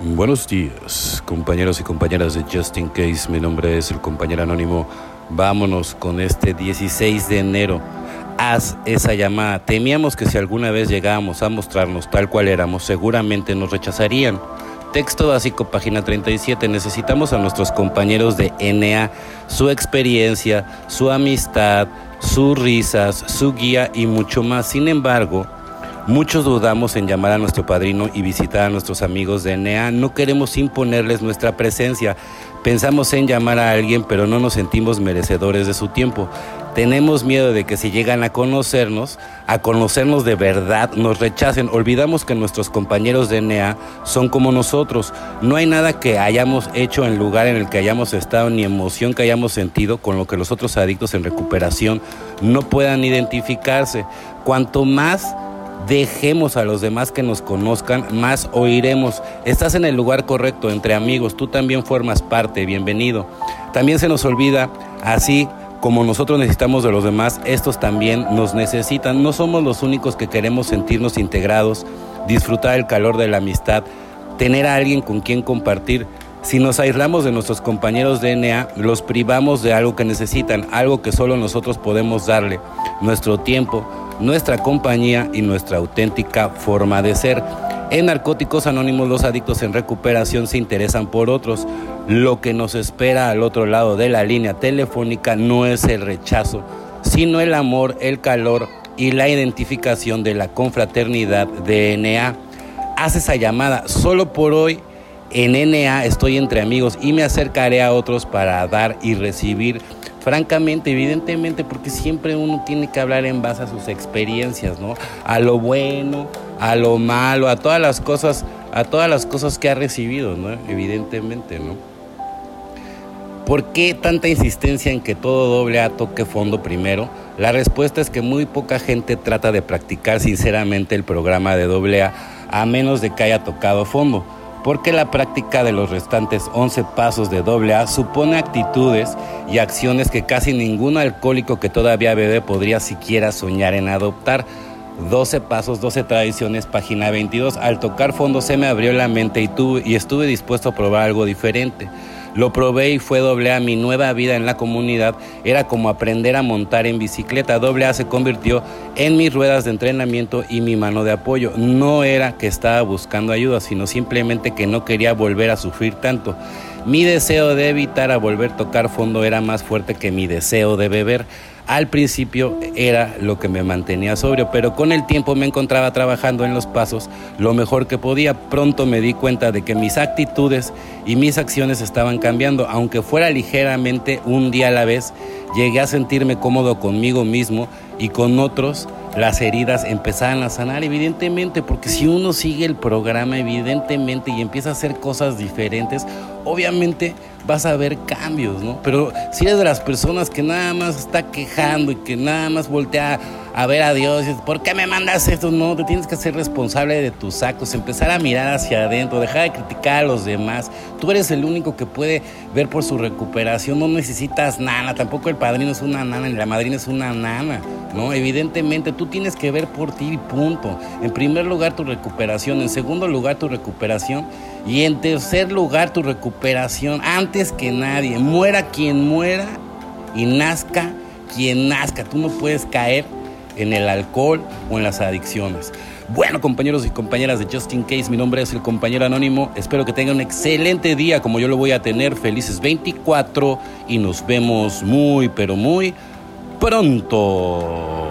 Buenos días, compañeros y compañeras de Just In Case. Mi nombre es el compañero anónimo. Vámonos con este 16 de enero. Haz esa llamada. Temíamos que si alguna vez llegábamos a mostrarnos tal cual éramos, seguramente nos rechazarían. Texto básico, página 37. Necesitamos a nuestros compañeros de NA, su experiencia, su amistad, sus risas, su guía y mucho más. Sin embargo, Muchos dudamos en llamar a nuestro padrino y visitar a nuestros amigos de NEA. No queremos imponerles nuestra presencia. Pensamos en llamar a alguien, pero no nos sentimos merecedores de su tiempo. Tenemos miedo de que si llegan a conocernos, a conocernos de verdad, nos rechacen. Olvidamos que nuestros compañeros de NEA son como nosotros. No hay nada que hayamos hecho en lugar en el que hayamos estado, ni emoción que hayamos sentido con lo que los otros adictos en recuperación no puedan identificarse. Cuanto más dejemos a los demás que nos conozcan, más oiremos. Estás en el lugar correcto, entre amigos, tú también formas parte, bienvenido. También se nos olvida, así como nosotros necesitamos de los demás, estos también nos necesitan. No somos los únicos que queremos sentirnos integrados, disfrutar el calor de la amistad, tener a alguien con quien compartir. Si nos aislamos de nuestros compañeros de NA, los privamos de algo que necesitan, algo que solo nosotros podemos darle, nuestro tiempo, nuestra compañía y nuestra auténtica forma de ser. En Narcóticos Anónimos los adictos en recuperación se interesan por otros. Lo que nos espera al otro lado de la línea telefónica no es el rechazo, sino el amor, el calor y la identificación de la confraternidad de NA. Haz esa llamada. Solo por hoy en NA estoy entre amigos y me acercaré a otros para dar y recibir francamente, evidentemente, porque siempre uno tiene que hablar en base a sus experiencias, ¿no? A lo bueno, a lo malo, a todas las cosas, a todas las cosas que ha recibido, ¿no? Evidentemente, ¿no? ¿Por qué tanta insistencia en que todo doble A toque fondo primero? La respuesta es que muy poca gente trata de practicar sinceramente el programa de doble A a menos de que haya tocado fondo porque la práctica de los restantes 11 pasos de AA supone actitudes y acciones que casi ningún alcohólico que todavía bebe podría siquiera soñar en adoptar. 12 pasos, 12 tradiciones, página 22. Al tocar fondo se me abrió la mente y, tuve, y estuve dispuesto a probar algo diferente. Lo probé y fue doble A. Mi nueva vida en la comunidad era como aprender a montar en bicicleta. Doble A se convirtió en mis ruedas de entrenamiento y mi mano de apoyo. No era que estaba buscando ayuda, sino simplemente que no quería volver a sufrir tanto. Mi deseo de evitar a volver a tocar fondo era más fuerte que mi deseo de beber. Al principio era lo que me mantenía sobrio, pero con el tiempo me encontraba trabajando en los pasos lo mejor que podía. Pronto me di cuenta de que mis actitudes y mis acciones estaban cambiando, aunque fuera ligeramente un día a la vez. Llegué a sentirme cómodo conmigo mismo y con otros las heridas empezaban a sanar, evidentemente, porque si uno sigue el programa, evidentemente, y empieza a hacer cosas diferentes, obviamente vas a ver cambios, ¿no? Pero si eres de las personas que nada más está quejando y que nada más voltea a ver a Dios, ¿por qué me mandas esto? No, te tienes que ser responsable de tus actos, empezar a mirar hacia adentro, dejar de criticar a los demás. Tú eres el único que puede ver por su recuperación, no necesitas nana, tampoco el padrino es una nana, ni la madrina es una nana, ¿no? Evidentemente tú tienes que ver por ti, punto. En primer lugar tu recuperación, en segundo lugar tu recuperación y en tercer lugar tu recuperación, antes que nadie, muera quien muera y nazca quien nazca. Tú no puedes caer en el alcohol o en las adicciones. Bueno, compañeros y compañeras de Justin Case, mi nombre es el compañero anónimo. Espero que tengan un excelente día como yo lo voy a tener. Felices 24 y nos vemos muy, pero muy pronto.